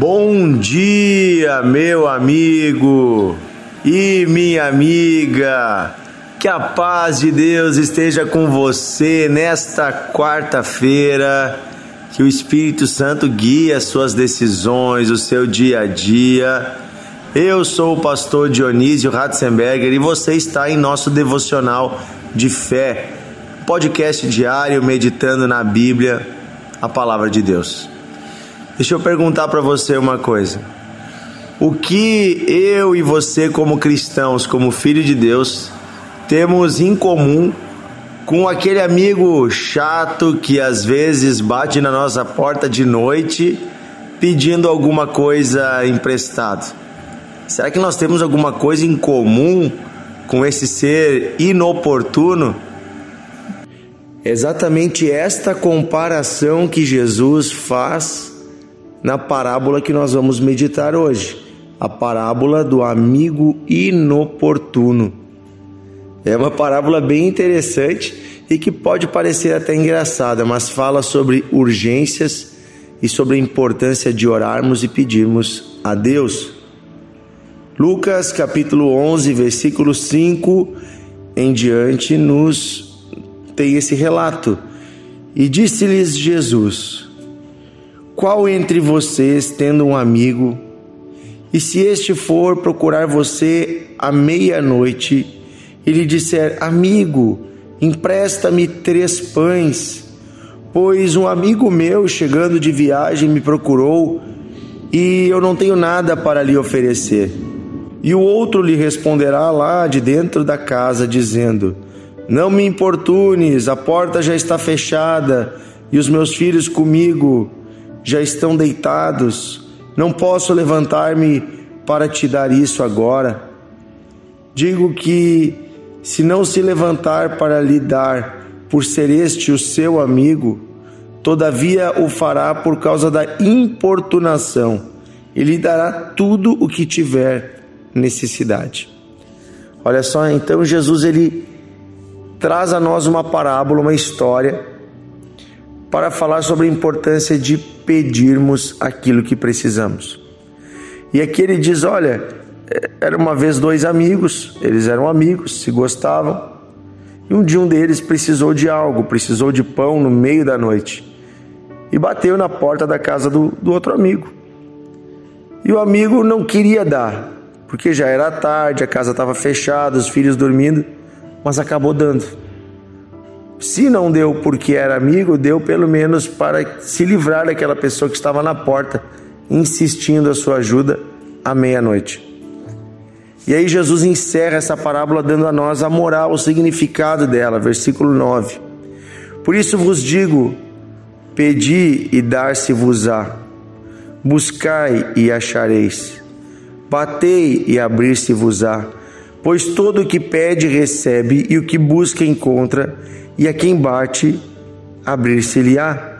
Bom dia, meu amigo e minha amiga. Que a paz de Deus esteja com você nesta quarta-feira. Que o Espírito Santo guie as suas decisões, o seu dia a dia. Eu sou o pastor Dionísio Ratzenberger e você está em nosso devocional de fé, podcast diário meditando na Bíblia, a palavra de Deus. Deixa eu perguntar para você uma coisa. O que eu e você, como cristãos, como filho de Deus, temos em comum com aquele amigo chato que às vezes bate na nossa porta de noite pedindo alguma coisa emprestado? Será que nós temos alguma coisa em comum com esse ser inoportuno? Exatamente esta comparação que Jesus faz na parábola que nós vamos meditar hoje, a parábola do amigo inoportuno. É uma parábola bem interessante e que pode parecer até engraçada, mas fala sobre urgências e sobre a importância de orarmos e pedirmos a Deus. Lucas capítulo 11, versículo 5 em diante nos tem esse relato. E disse-lhes Jesus: qual entre vocês, tendo um amigo, e se este for procurar você à meia-noite e lhe disser: Amigo, empresta-me três pães, pois um amigo meu, chegando de viagem, me procurou e eu não tenho nada para lhe oferecer. E o outro lhe responderá lá de dentro da casa, dizendo: Não me importunes, a porta já está fechada e os meus filhos comigo já estão deitados, não posso levantar-me para te dar isso agora. Digo que, se não se levantar para lhe dar, por ser este o seu amigo, todavia o fará por causa da importunação, e lhe dará tudo o que tiver necessidade. Olha só, então Jesus ele traz a nós uma parábola, uma história para falar sobre a importância de pedirmos aquilo que precisamos. E aqui ele diz: olha, era uma vez dois amigos, eles eram amigos, se gostavam, e um dia um deles precisou de algo, precisou de pão no meio da noite, e bateu na porta da casa do, do outro amigo. E o amigo não queria dar, porque já era tarde, a casa estava fechada, os filhos dormindo, mas acabou dando. Se não deu porque era amigo, deu pelo menos para se livrar daquela pessoa que estava na porta, insistindo a sua ajuda à meia-noite. E aí Jesus encerra essa parábola dando a nós a moral, o significado dela, versículo 9. Por isso vos digo: pedi e dar-se-vos-á, buscai e achareis, batei e abrir-se-vos-á, pois todo o que pede recebe e o que busca encontra e a quem bate, abrir-se-lhe-á.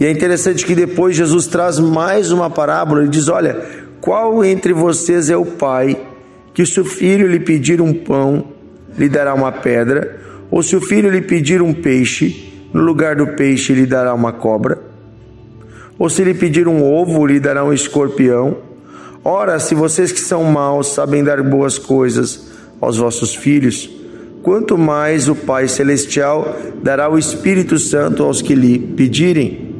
E é interessante que depois Jesus traz mais uma parábola e diz: Olha, qual entre vocês é o pai que, se o filho lhe pedir um pão, lhe dará uma pedra? Ou se o filho lhe pedir um peixe, no lugar do peixe lhe dará uma cobra? Ou se lhe pedir um ovo, lhe dará um escorpião? Ora, se vocês que são maus sabem dar boas coisas aos vossos filhos, quanto mais o Pai Celestial dará o Espírito Santo aos que lhe pedirem.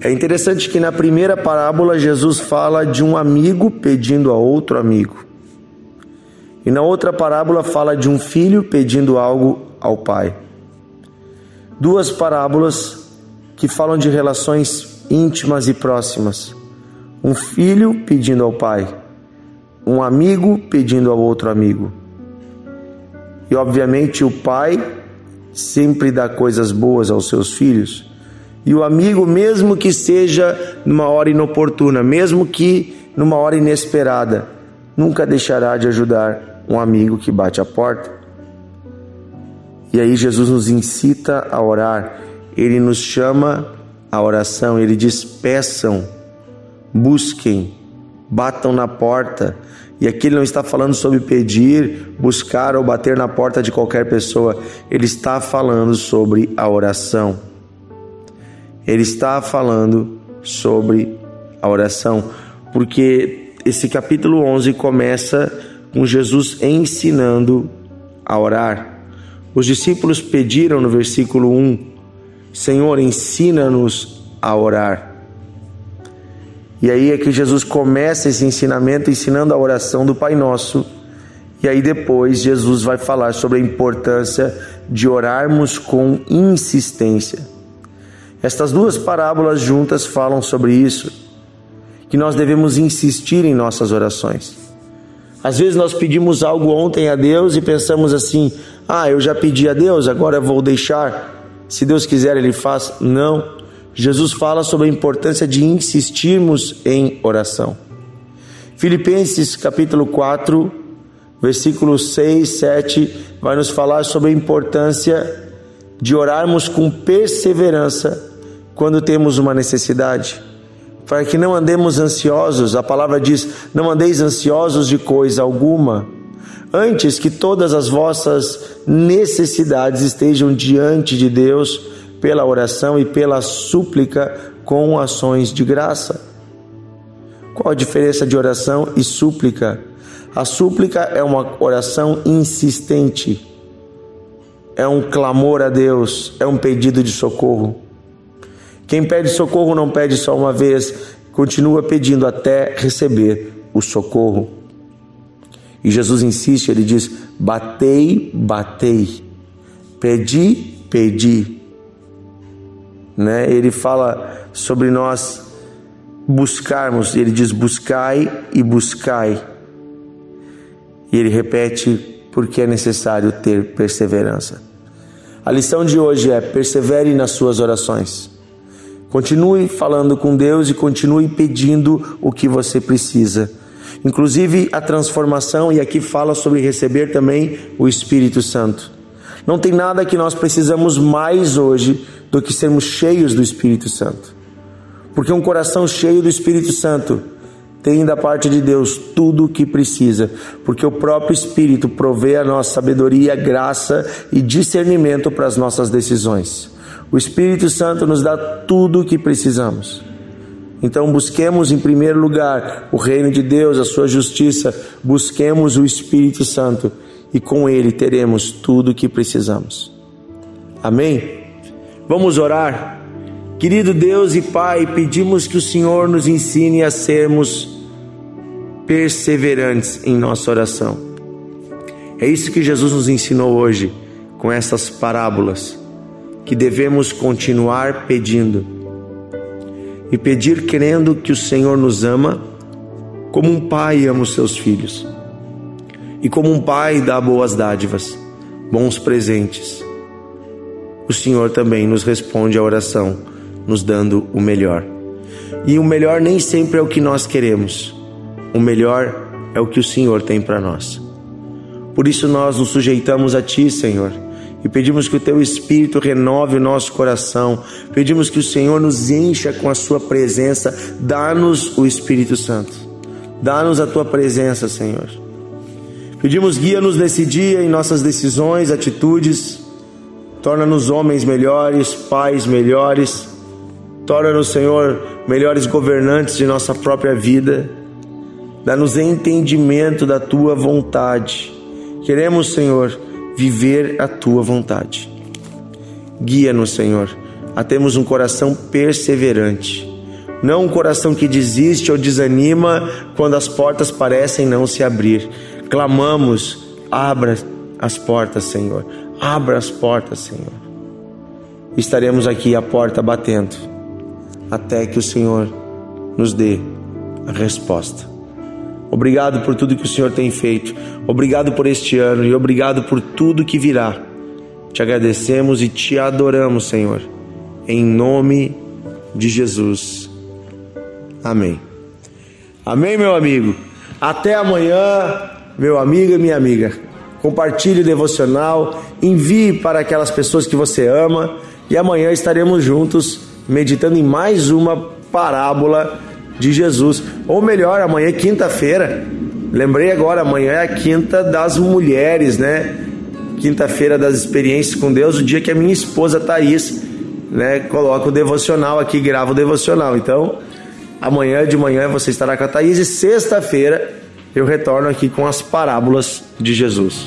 É interessante que na primeira parábola Jesus fala de um amigo pedindo a outro amigo. E na outra parábola fala de um filho pedindo algo ao pai. Duas parábolas que falam de relações íntimas e próximas. Um filho pedindo ao pai, um amigo pedindo ao outro amigo. E obviamente o pai sempre dá coisas boas aos seus filhos. E o amigo, mesmo que seja numa hora inoportuna, mesmo que numa hora inesperada, nunca deixará de ajudar um amigo que bate a porta. E aí Jesus nos incita a orar, ele nos chama à oração, ele diz: peçam, busquem, batam na porta. E aqui ele não está falando sobre pedir, buscar ou bater na porta de qualquer pessoa, ele está falando sobre a oração. Ele está falando sobre a oração, porque esse capítulo 11 começa com Jesus ensinando a orar. Os discípulos pediram no versículo 1: Senhor, ensina-nos a orar. E aí é que Jesus começa esse ensinamento ensinando a oração do Pai Nosso. E aí depois Jesus vai falar sobre a importância de orarmos com insistência. Estas duas parábolas juntas falam sobre isso, que nós devemos insistir em nossas orações. Às vezes nós pedimos algo ontem a Deus e pensamos assim: "Ah, eu já pedi a Deus, agora eu vou deixar. Se Deus quiser, ele faz". Não. Jesus fala sobre a importância de insistirmos em oração. Filipenses capítulo 4, versículos 6, 7, vai nos falar sobre a importância de orarmos com perseverança quando temos uma necessidade, para que não andemos ansiosos. A palavra diz: não andeis ansiosos de coisa alguma, antes que todas as vossas necessidades estejam diante de Deus pela oração e pela súplica com ações de graça. Qual a diferença de oração e súplica? A súplica é uma oração insistente, é um clamor a Deus, é um pedido de socorro. Quem pede socorro não pede só uma vez, continua pedindo até receber o socorro. E Jesus insiste, ele diz: Batei, batei, pedi, pedi né? Ele fala sobre nós buscarmos, ele diz buscai e buscai. E ele repete porque é necessário ter perseverança. A lição de hoje é persevere nas suas orações. Continue falando com Deus e continue pedindo o que você precisa. Inclusive a transformação, e aqui fala sobre receber também o Espírito Santo. Não tem nada que nós precisamos mais hoje do que sermos cheios do Espírito Santo. Porque um coração cheio do Espírito Santo tem da parte de Deus tudo o que precisa, porque o próprio Espírito provê a nossa sabedoria, graça e discernimento para as nossas decisões. O Espírito Santo nos dá tudo o que precisamos. Então busquemos em primeiro lugar o reino de Deus, a sua justiça, busquemos o Espírito Santo e com ele teremos tudo o que precisamos. Amém? Vamos orar. Querido Deus e Pai, pedimos que o Senhor nos ensine a sermos perseverantes em nossa oração. É isso que Jesus nos ensinou hoje com essas parábolas, que devemos continuar pedindo e pedir crendo que o Senhor nos ama, como um pai ama os seus filhos, e como um pai dá boas dádivas, bons presentes o Senhor também nos responde à oração, nos dando o melhor. E o melhor nem sempre é o que nós queremos, o melhor é o que o Senhor tem para nós. Por isso nós nos sujeitamos a Ti, Senhor, e pedimos que o Teu Espírito renove o nosso coração, pedimos que o Senhor nos encha com a Sua presença, dá-nos o Espírito Santo, dá-nos a Tua presença, Senhor. Pedimos guia-nos nesse dia em nossas decisões, atitudes, Torna-nos homens melhores, pais melhores. Torna-nos, Senhor, melhores governantes de nossa própria vida. Dá-nos entendimento da tua vontade. Queremos, Senhor, viver a tua vontade. Guia-nos, Senhor, a termos um coração perseverante. Não um coração que desiste ou desanima quando as portas parecem não se abrir. Clamamos, abra as portas, Senhor. Abra as portas, Senhor. Estaremos aqui à porta batendo, até que o Senhor nos dê a resposta. Obrigado por tudo que o Senhor tem feito. Obrigado por este ano e obrigado por tudo que virá. Te agradecemos e te adoramos, Senhor. Em nome de Jesus. Amém. Amém, meu amigo. Até amanhã, meu amigo e minha amiga compartilhe o devocional, envie para aquelas pessoas que você ama e amanhã estaremos juntos meditando em mais uma parábola de Jesus. Ou melhor, amanhã é quinta-feira. Lembrei agora, amanhã é a quinta das mulheres, né? Quinta-feira das experiências com Deus, o dia que a minha esposa Thaís, né, coloca o devocional aqui, grava o devocional. Então, Amanhã de manhã você estará com a Thaís e sexta-feira eu retorno aqui com as parábolas de Jesus.